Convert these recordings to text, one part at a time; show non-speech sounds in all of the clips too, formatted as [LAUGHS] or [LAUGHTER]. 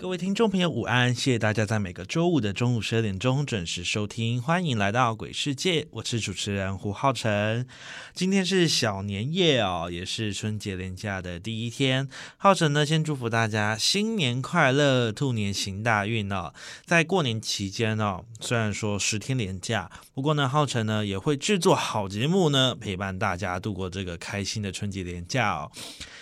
各位听众朋友，午安！谢谢大家在每个周五的中午十二点钟准时收听，欢迎来到鬼世界，我是主持人胡浩辰。今天是小年夜哦，也是春节连假的第一天。浩辰呢，先祝福大家新年快乐，兔年行大运哦！在过年期间哦，虽然说十天连假，不过呢，浩辰呢也会制作好节目呢，陪伴大家度过这个开心的春节连假哦。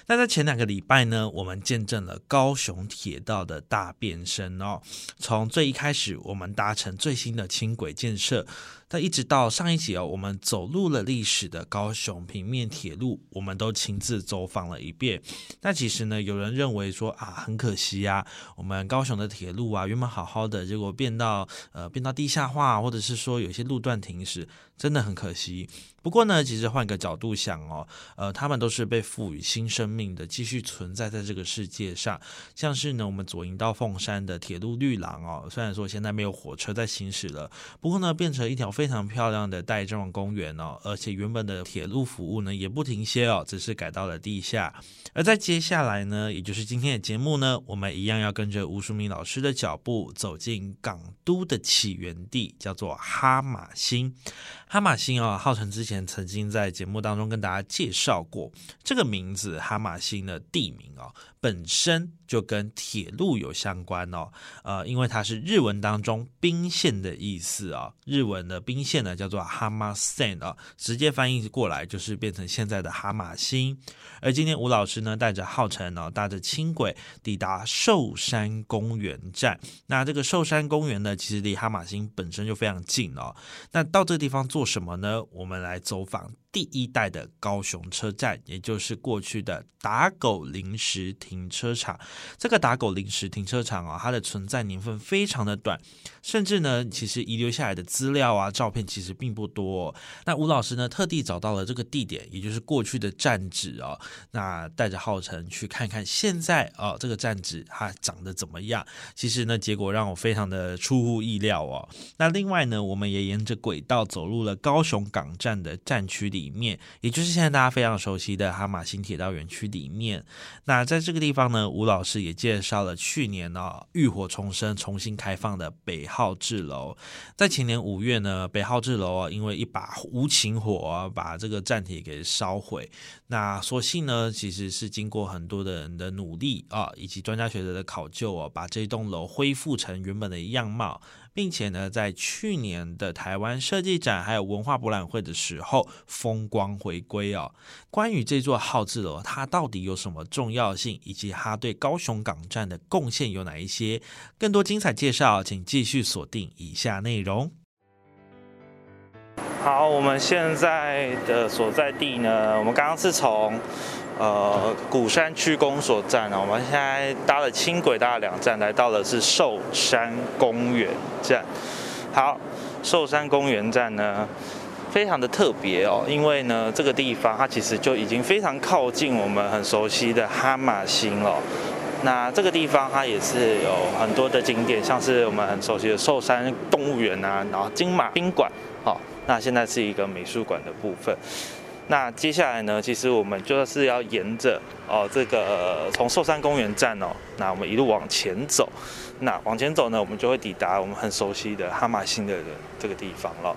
那在前两个礼拜呢，我们见证了高雄铁道的大变身哦。从最一开始，我们搭乘最新的轻轨建设。但一直到上一集哦，我们走入了历史的高雄平面铁路，我们都亲自走访了一遍。那其实呢，有人认为说啊，很可惜呀，我们高雄的铁路啊，原本好好的，结果变到呃变到地下化，或者是说有些路段停驶，真的很可惜。不过呢，其实换个角度想哦，呃，他们都是被赋予新生命的，继续存在在这个世界上。像是呢，我们左营到凤山的铁路绿廊哦，虽然说现在没有火车在行驶了，不过呢，变成一条。非常漂亮的带状公园哦，而且原本的铁路服务呢也不停歇哦，只是改到了地下。而在接下来呢，也就是今天的节目呢，我们一样要跟着吴淑敏老师的脚步，走进港都的起源地，叫做哈马星。哈马星啊，浩辰之前曾经在节目当中跟大家介绍过这个名字，哈马星的地名哦。本身就跟铁路有相关哦，呃，因为它是日文当中兵线的意思啊，日文的兵线呢叫做哈马线啊，直接翻译过来就是变成现在的哈马星。而今天吴老师呢带着浩辰呢，搭着轻轨抵达寿山公园站。那这个寿山公园呢，其实离哈马星本身就非常近哦。那到这个地方做什么呢？我们来走访。第一代的高雄车站，也就是过去的打狗临时停车场。这个打狗临时停车场啊，它的存在年份非常的短，甚至呢，其实遗留下来的资料啊、照片其实并不多。那吴老师呢，特地找到了这个地点，也就是过去的站址啊。那带着浩辰去看看现在啊，这个站址它长得怎么样？其实呢，结果让我非常的出乎意料哦。那另外呢，我们也沿着轨道走入了高雄港站的站区里。里面，也就是现在大家非常熟悉的哈马新铁道园区里面。那在这个地方呢，吴老师也介绍了去年呢浴火重生、重新开放的北号志楼。在前年五月呢，北号志楼啊，因为一把无情火啊，把这个站体给烧毁。那所幸呢，其实是经过很多的人的努力啊，以及专家学者的考究啊，把这栋楼恢复成原本的样貌。并且呢，在去年的台湾设计展还有文化博览会的时候，风光回归哦。关于这座号字楼，它到底有什么重要性，以及它对高雄港站的贡献有哪一些？更多精彩介绍，请继续锁定以下内容。好，我们现在的所在地呢，我们刚刚是从。呃，鼓山区公所站呢，我们现在搭了轻轨，搭了两站，来到的是寿山公园站。好，寿山公园站呢，非常的特别哦，因为呢，这个地方它其实就已经非常靠近我们很熟悉的哈马星了。那这个地方它也是有很多的景点，像是我们很熟悉的寿山动物园啊，然后金马宾馆，好，那现在是一个美术馆的部分。那接下来呢？其实我们就是要沿着哦，这个从寿山公园站哦，那我们一路往前走。那往前走呢，我们就会抵达我们很熟悉的哈马星的这个地方了。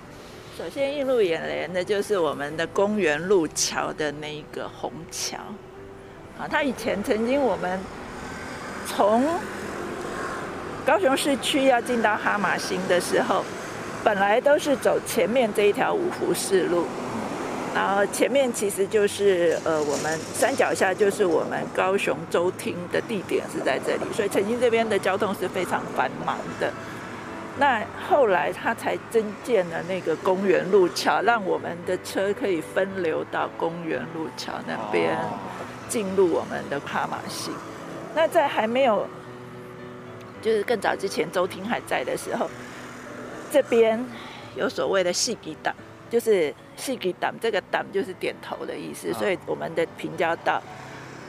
首先映入眼帘的就是我们的公园路桥的那一个虹桥啊，它以前曾经我们从高雄市区要进到哈马星的时候，本来都是走前面这一条五福四路，然后前面其实就是呃我们山脚下就是我们高雄州厅的地点是在这里，所以曾经这边的交通是非常繁忙的。那后来他才增建了那个公园路桥，让我们的车可以分流到公园路桥那边进入我们的帕马西。那在还没有，就是更早之前周厅还在的时候，这边有所谓的细吉党，就是细吉党，这个党就是点头的意思，所以我们的平交道，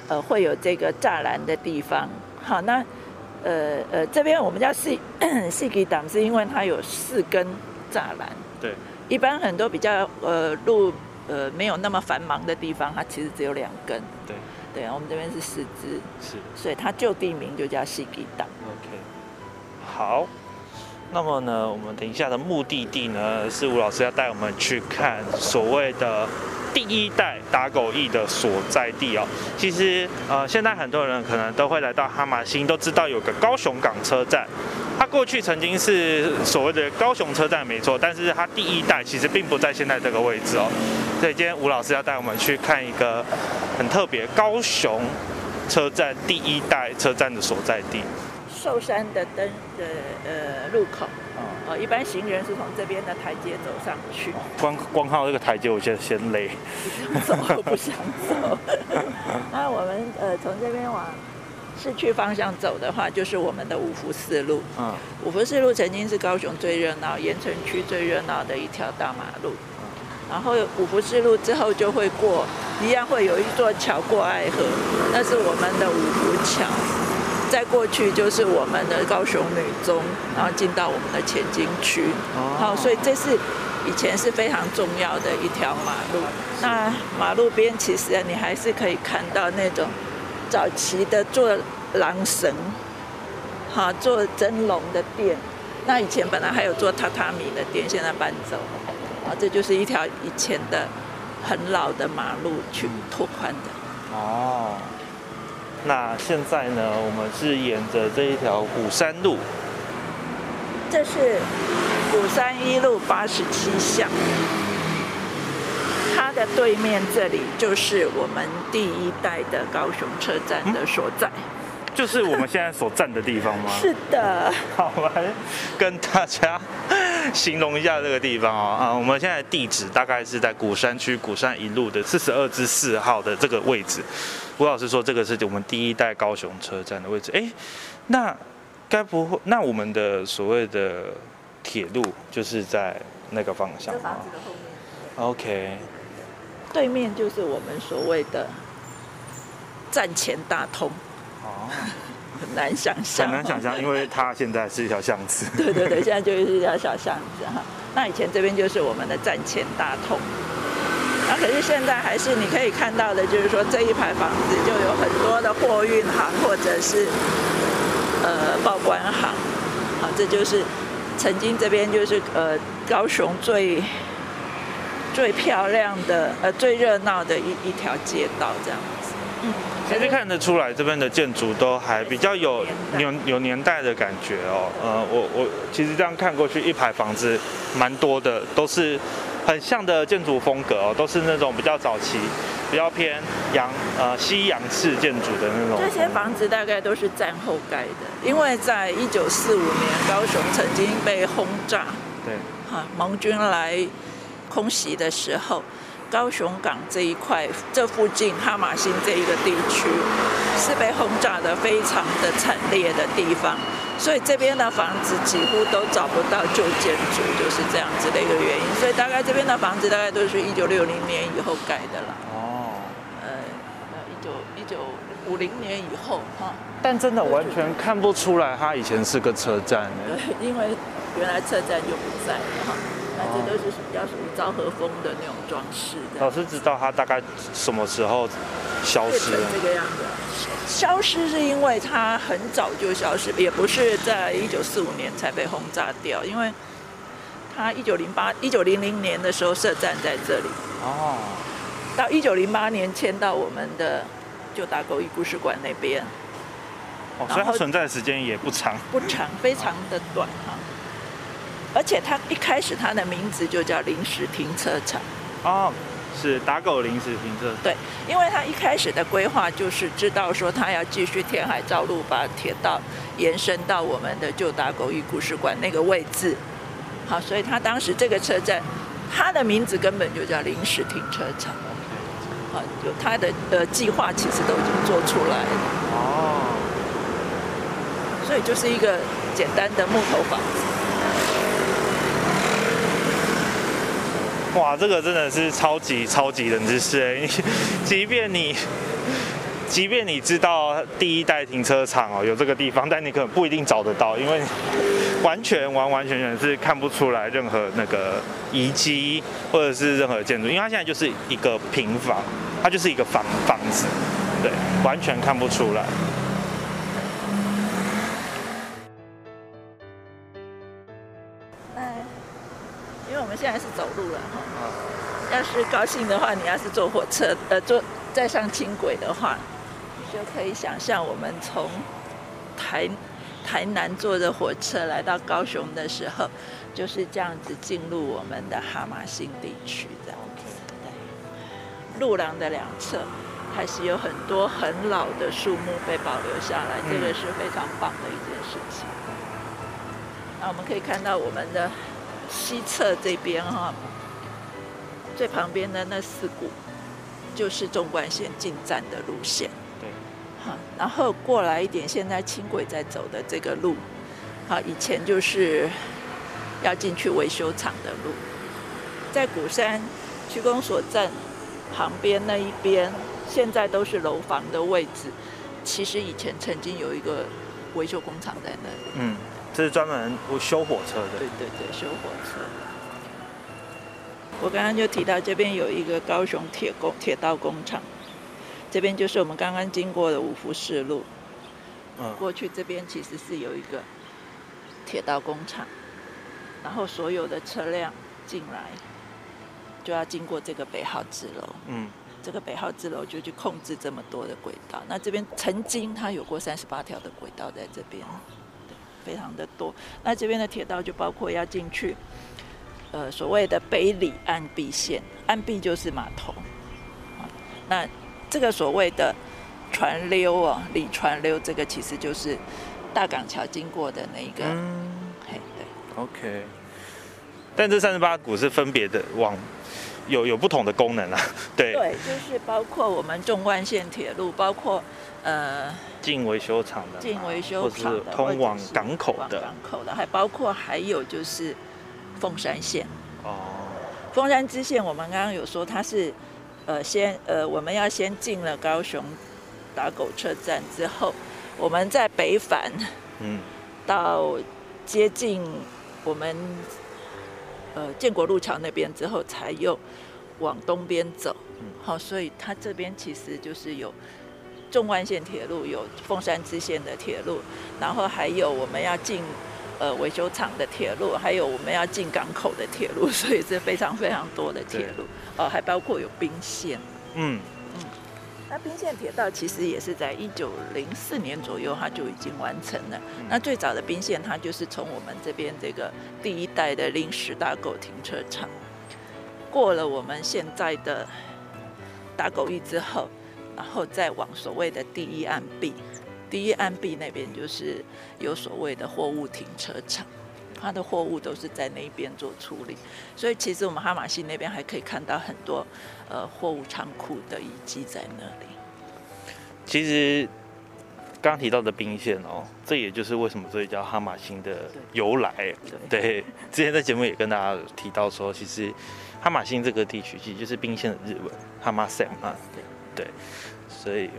呃，会有这个栅栏的地方。好，那。呃呃，这边我们叫细 [CLEARS THROAT] 细给党，是因为它有四根栅栏。对。一般很多比较呃路呃没有那么繁忙的地方，它其实只有两根。对。对啊，我们这边是四支。是。所以它就地名就叫细给党。OK。好。那么呢，我们等一下的目的地呢，是吴老师要带我们去看所谓的。第一代打狗驿的所在地哦，其实呃，现在很多人可能都会来到哈马星，都知道有个高雄港车站，它过去曾经是所谓的高雄车站没错，但是它第一代其实并不在现在这个位置哦，所以今天吴老师要带我们去看一个很特别高雄车站第一代车站的所在地。寿山的灯的呃入口，哦，一般行人是从这边的台阶走上去。光光靠这个台阶，我现在先累。不想走，不想走。[LAUGHS] 那我们呃从这边往市区方向走的话，就是我们的五福四路。嗯，五福四路曾经是高雄最热闹、盐城区最热闹的一条大马路。然后五福四路之后就会过，一样会有一座桥过爱河，那是我们的五福桥。再过去就是我们的高雄女中，然后进到我们的前进区。好，所以这是以前是非常重要的一条马路。那马路边其实你还是可以看到那种早期的做狼绳、哈做蒸笼的店。那以前本来还有做榻榻米的店，现在搬走了。啊，这就是一条以前的很老的马路去拓宽的。哦。那现在呢？我们是沿着这一条虎山路，这是虎山一路八十七巷，它的对面这里就是我们第一代的高雄车站的所在。就是我们现在所站的地方吗？是的。[LAUGHS] 好，来跟大家 [LAUGHS] 形容一下这个地方哦。啊，我们现在地址大概是在鼓山区鼓山一路的四十二至四号的这个位置。吴老师说，这个是我们第一代高雄车站的位置。哎，那该不会，那我们的所谓的铁路就是在那个方向房子的后面。OK。对面就是我们所谓的站前大通。哦，很难想象，很难想象，因为它现在是一条巷子。[LAUGHS] 对对对，现在就是一条小巷子哈。那以前这边就是我们的站前大通，那可是现在还是你可以看到的，就是说这一排房子就有很多的货运行或者是呃报关行，好，这就是曾经这边就是呃高雄最最漂亮的呃最热闹的一一条街道这样子，嗯。其实看得出来，这边的建筑都还比较有有有年代的感觉哦。呃，我我其实这样看过去，一排房子蛮多的，都是很像的建筑风格哦，都是那种比较早期、比较偏洋呃西洋式建筑的那种。这些房子大概都是战后盖的，因为在一九四五年高雄曾经被轰炸，对，哈，盟军来空袭的时候。高雄港这一块，这附近哈马星这一个地区，是被轰炸的非常的惨烈的地方，所以这边的房子几乎都找不到旧建筑，就是这样子的一个原因。所以大概这边的房子大概都是一九六零年以后盖的了。哦，呃，一九一九五零年以后哈。但真的完全看不出来，它以前是个车站。对，因为原来车站就不在了哈。这都是比较属于昭和风的那种装饰。老师知道它大概什么时候消失？这个样子，消失是因为它很早就消失，也不是在一九四五年才被轰炸掉，因为它一九零八、一九零零年的时候设站在这里。哦。到一九零八年迁到我们的旧大沟一故事馆那边。哦，所以它存在的时间也不长。不长，非常的短哈。而且它一开始它的名字就叫临时停车场。哦，是打狗临时停车。对，因为它一开始的规划就是知道说它要继续填海造路，把铁道延伸到我们的旧打狗驿故事馆那个位置。好，所以它当时这个车站，它的名字根本就叫临时停车场。好，有它的呃计划其实都已经做出来了。哦。所以就是一个简单的木头房子。哇，这个真的是超级超级冷知识哎！[LAUGHS] 即便你，即便你知道第一代停车场哦有这个地方，但你可能不一定找得到，因为完全完完全全是看不出来任何那个遗迹或者是任何建筑，因为它现在就是一个平房，它就是一个房房子，对，完全看不出来。路了哈，要是高兴的话，你要是坐火车，呃，坐再上轻轨的话，你就可以想象我们从台台南坐着火车来到高雄的时候，就是这样子进入我们的哈马新地区的。路廊的两侧还是有很多很老的树木被保留下来，这个是非常棒的一件事情。那我们可以看到我们的。西侧这边哈，最旁边的那四股就是纵贯线进站的路线。对，好，然后过来一点，现在轻轨在走的这个路，好，以前就是要进去维修厂的路。在鼓山区公所站旁边那一边，现在都是楼房的位置。其实以前曾经有一个维修工厂在那里。嗯。这是专门修火车的。对对对，修火车。我刚刚就提到这边有一个高雄铁工铁道工厂，这边就是我们刚刚经过的五福四路。嗯。过去这边其实是有一个铁道工厂，然后所有的车辆进来就要经过这个北号支楼。嗯。这个北号支楼就去控制这么多的轨道。那这边曾经它有过三十八条的轨道在这边。非常的多，那这边的铁道就包括要进去，呃，所谓的北里岸壁线，岸壁就是码头，那这个所谓的船溜哦，里船溜，这个其实就是大港桥经过的那一个，嗯，嘿，对，OK，但这三十八股是分别的往有有不同的功能啊，对，对，就是包括我们纵贯线铁路，包括。呃，进维修厂的，进维修厂的，通往港口的，港口的，还包括还有就是凤山线。哦，凤山支线，我们刚刚有说它是，呃，先呃，我们要先进了高雄打狗车站之后，我们在北返，嗯，到接近我们呃建国路桥那边之后，才又往东边走。嗯，好，所以它这边其实就是有。纵贯线铁路有凤山支线的铁路，然后还有我们要进呃维修厂的铁路，还有我们要进港口的铁路，[LAUGHS] 所以是非常非常多的铁路。哦，还包括有兵线。嗯嗯，那兵线铁道其实也是在一九零四年左右，它就已经完成了。那最早的兵线，它就是从我们这边这个第一代的临时大狗停车场，过了我们现在的打狗驿之后。然后再往所谓的第一岸壁，第一岸壁那边就是有所谓的货物停车场，它的货物都是在那边做处理，所以其实我们哈马星那边还可以看到很多呃货物仓库的遗迹在那里。其实刚提到的兵线哦，这也就是为什么这里叫哈马星的由来。对，之前在节目也跟大家提到说，其实哈马星这个地区其实就是兵线的日文哈马线啊。对，所以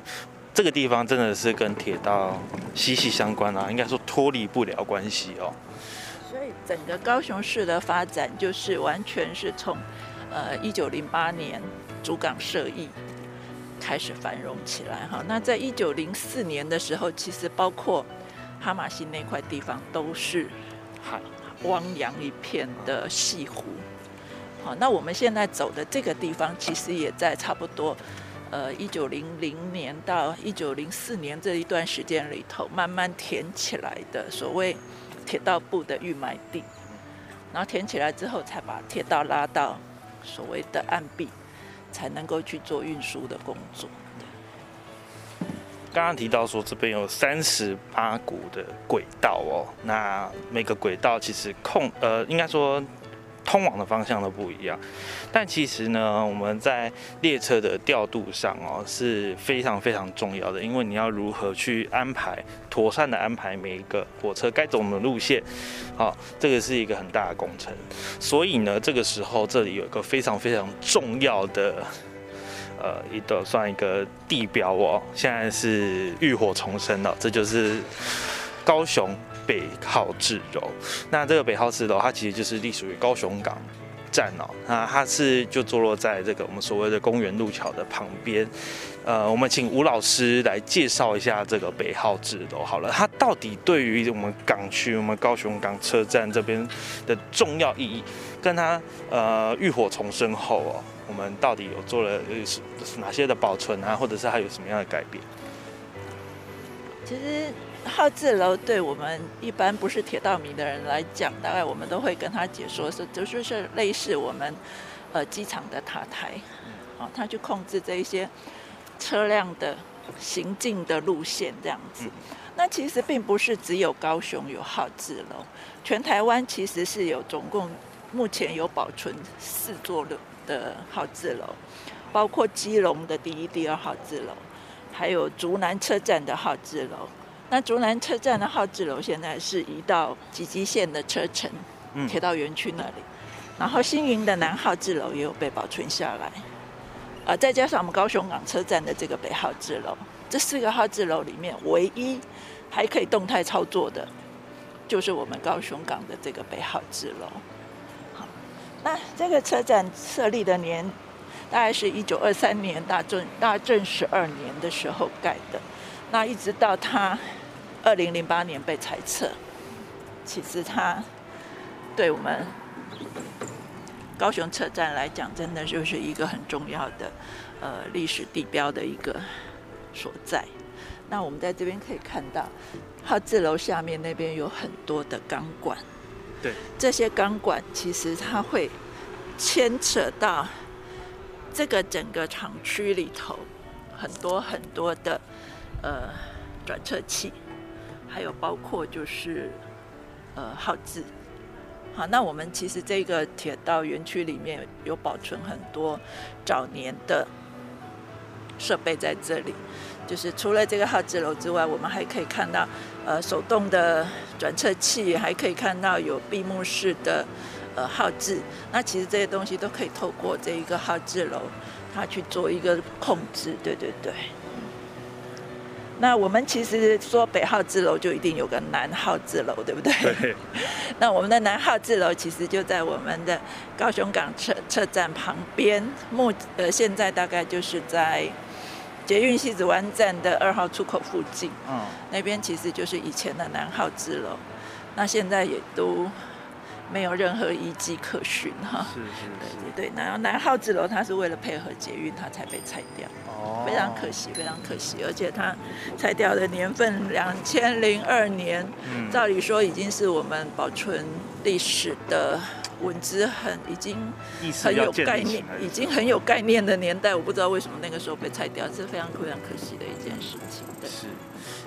这个地方真的是跟铁道息息相关啊，应该说脱离不了关系哦。所以整个高雄市的发展就是完全是从呃一九零八年主港设议开始繁荣起来哈。那在一九零四年的时候，其实包括哈马西那块地方都是海汪洋一片的西湖。好，那我们现在走的这个地方，其实也在差不多。呃，一九零零年到一九零四年这一段时间里头，慢慢填起来的所谓铁道部的预埋地。然后填起来之后才把铁道拉到所谓的岸壁，才能够去做运输的工作。刚刚提到说这边有三十八股的轨道哦，那每个轨道其实控呃，应该说通往的方向都不一样。但其实呢，我们在列车的调度上哦是非常非常重要的，因为你要如何去安排妥善的安排每一个火车该走的路线，好，这个是一个很大的工程。所以呢，这个时候这里有一个非常非常重要的。呃，一个算一个地标哦，现在是浴火重生了，这就是高雄北号志楼。那这个北号志楼，它其实就是隶属于高雄港站哦，那它是就坐落在这个我们所谓的公园路桥的旁边。呃，我们请吴老师来介绍一下这个北号志楼好了，它到底对于我们港区、我们高雄港车站这边的重要意义，跟它呃浴火重生后哦。我们到底有做了是哪些的保存啊，或者是它有什么样的改变？其实号志楼对我们一般不是铁道迷的人来讲，大概我们都会跟他解说是，就是是类似我们呃机场的塔台，啊，它去控制这一些车辆的行进的路线这样子。那其实并不是只有高雄有号志楼，全台湾其实是有总共目前有保存四座的。的号字楼，包括基隆的第一、第二号字楼，还有竹南车站的号字楼。那竹南车站的号字楼现在是移到吉吉线的车城铁道园区那里。然后新营的南号字楼也有被保存下来。呃，再加上我们高雄港车站的这个北号字楼，这四个号字楼里面唯一还可以动态操作的，就是我们高雄港的这个北号字楼。那这个车站设立的年，大概是一九二三年大正大正十二年的时候盖的，那一直到它二零零八年被裁撤，其实它对我们高雄车站来讲，真的就是一个很重要的呃历史地标的一个所在。那我们在这边可以看到，号字楼下面那边有很多的钢管。对，这些钢管其实它会牵扯到这个整个厂区里头很多很多的呃转车器，还有包括就是呃耗资。好，那我们其实这个铁道园区里面有保存很多早年的设备在这里。就是除了这个号字楼之外，我们还可以看到，呃，手动的转车器，还可以看到有闭幕式的，呃，号字。那其实这些东西都可以透过这一个号字楼，它去做一个控制。对对对。那我们其实说北号字楼就一定有个南号字楼，对不对？对。[LAUGHS] 那我们的南号字楼其实就在我们的高雄港车车站旁边，目呃现在大概就是在。捷运西子湾站的二号出口附近，嗯，那边其实就是以前的南号支楼，那现在也都没有任何遗迹可循哈。是是是。对对然后南号子楼它是为了配合捷运，它才被拆掉。哦。非常可惜，非常可惜，而且它拆掉的年份两千零二年，照理说已经是我们保存历史的。文字很已经很有概念，已经很有概念的年代，我不知道为什么那个时候被拆掉，是非常非常可惜的一件事情。是，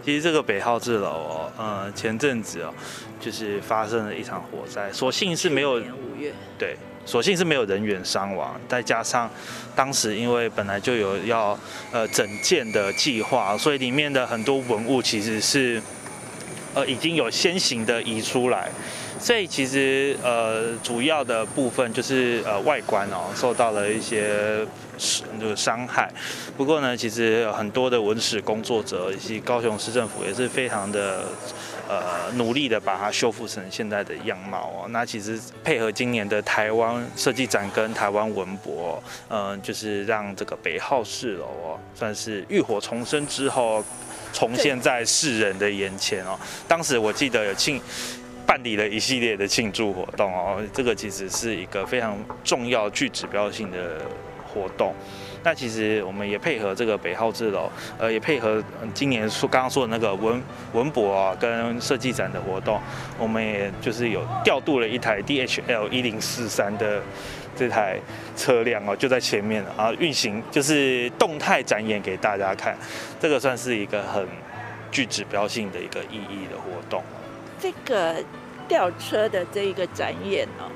其实这个北号字楼哦，呃，前阵子哦，就是发生了一场火灾，所幸是没有五月，对，所幸是没有人员伤亡，再加上当时因为本来就有要呃整建的计划，所以里面的很多文物其实是呃已经有先行的移出来。所以其实呃主要的部分就是呃外观哦受到了一些这个伤害，不过呢其实很多的文史工作者以及高雄市政府也是非常的呃努力的把它修复成现在的样貌哦。那其实配合今年的台湾设计展跟台湾文博，嗯就是让这个北号市楼哦算是浴火重生之后重现在世人的眼前哦。当时我记得有庆。办理了一系列的庆祝活动哦，这个其实是一个非常重要、具指标性的活动。那其实我们也配合这个北浩智楼，呃，也配合今年说刚刚说的那个文文博啊跟设计展的活动，我们也就是有调度了一台 DHL 一零四三的这台车辆哦，就在前面啊，运行就是动态展演给大家看，这个算是一个很具指标性的一个意义的活动。这个吊车的这一个展演哦。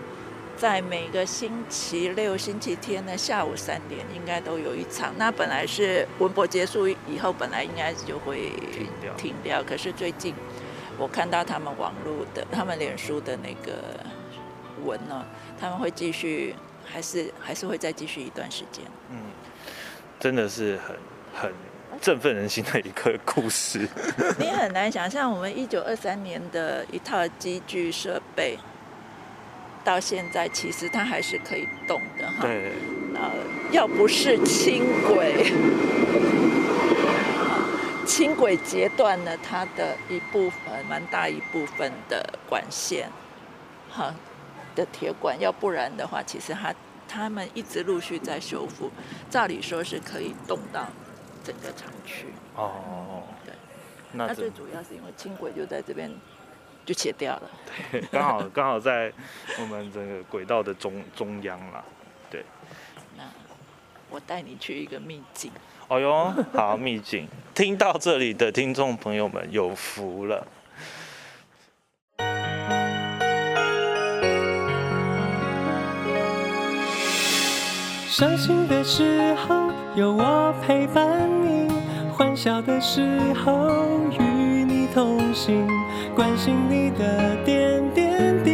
在每个星期六、星期天的下午三点，应该都有一场。那本来是文博结束以后，本来应该就会停掉。停掉。可是最近我看到他们网络的、他们脸书的那个文呢，他们会继续，还是还是会再继续一段时间。嗯，真的是很很振奋人心的一个故事。你很难想象，我们一九二三年的一套机具设备。到现在其实它还是可以动的哈。对。呃，要不是轻轨，[LAUGHS] 轻轨截断了它的一部分，蛮大一部分的管线，哈的铁管，要不然的话，其实它他们一直陆续在修复，照理说是可以动到整个厂区。哦。对。那最主要是因为轻轨就在这边。就切掉了，对，[LAUGHS] 刚好刚好在我们这个轨道的中中央啦，对。那我带你去一个秘境。哦哟，好秘境，[LAUGHS] 听到这里的听众朋友们有福了。伤心的时候有我陪伴你，欢笑的时候与你同行。关心你的点点滴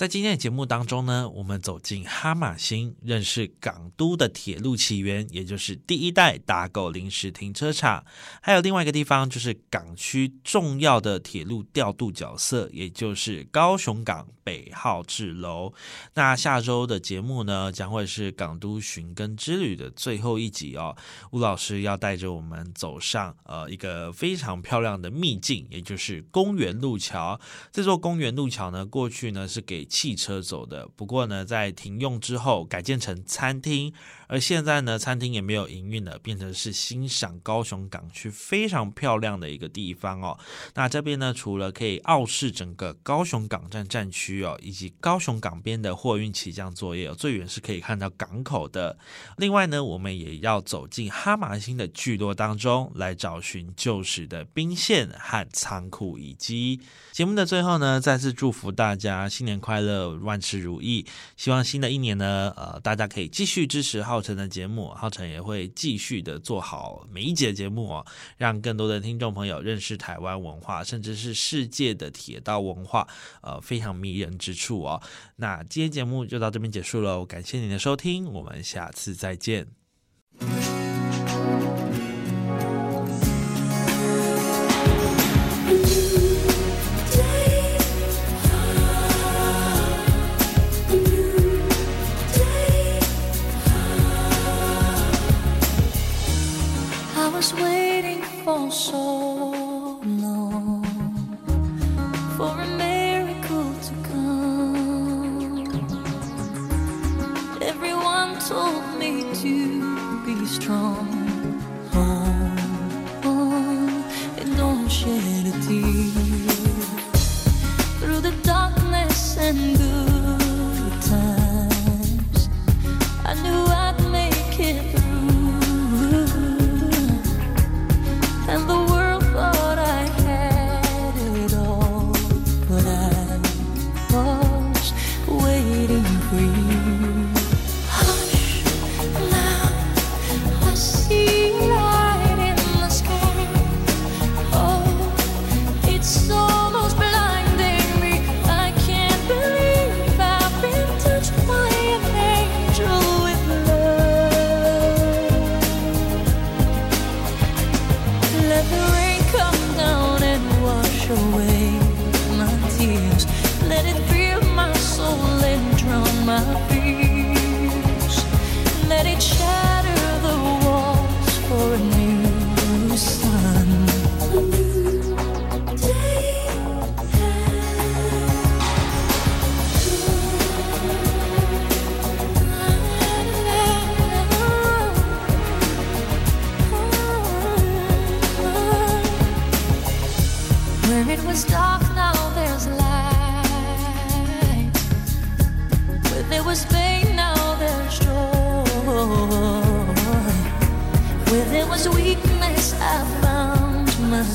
在今天的节目当中呢，我们走进哈马星，认识港都的铁路起源，也就是第一代打狗临时停车场。还有另外一个地方，就是港区重要的铁路调度角色，也就是高雄港北号志楼。那下周的节目呢，将会是港都寻根之旅的最后一集哦。吴老师要带着我们走上呃一个非常漂亮的秘境，也就是公园路桥。这座公园路桥呢，过去呢是给汽车走的，不过呢，在停用之后改建成餐厅。而现在呢，餐厅也没有营运了，变成是欣赏高雄港区非常漂亮的一个地方哦。那这边呢，除了可以傲视整个高雄港站站区哦，以及高雄港边的货运起降作业哦，最远是可以看到港口的。另外呢，我们也要走进哈马星的聚落当中，来找寻旧时的兵线和仓库遗迹。节目的最后呢，再次祝福大家新年快乐，乐万事如意。希望新的一年呢，呃，大家可以继续支持浩辰的节目，浩辰也会继续的做好每一节节目哦，让更多的听众朋友认识台湾文化，甚至是世界的铁道文化，呃，非常迷人之处哦。那今天节目就到这边结束了，感谢您的收听，我们下次再见。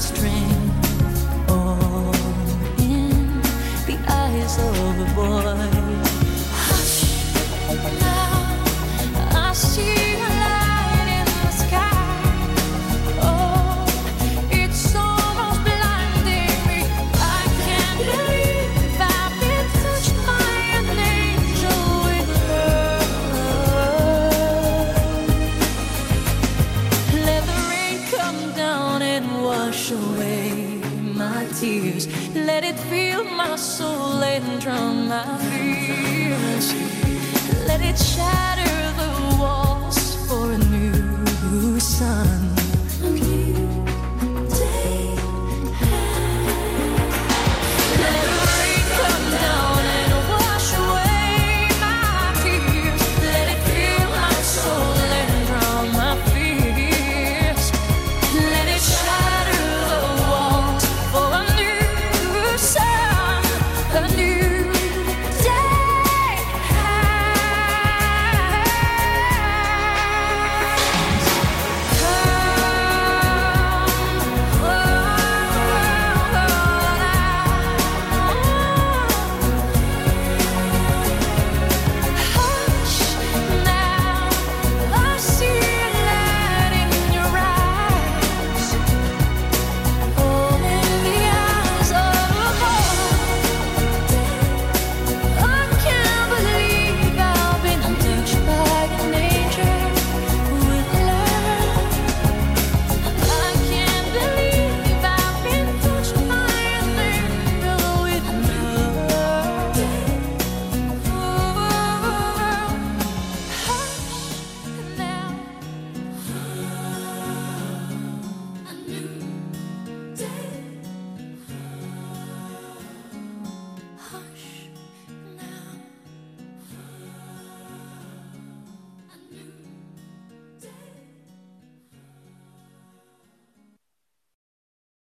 strength. Let it fill my soul and drown my fears. Let it shatter the walls for a new sun.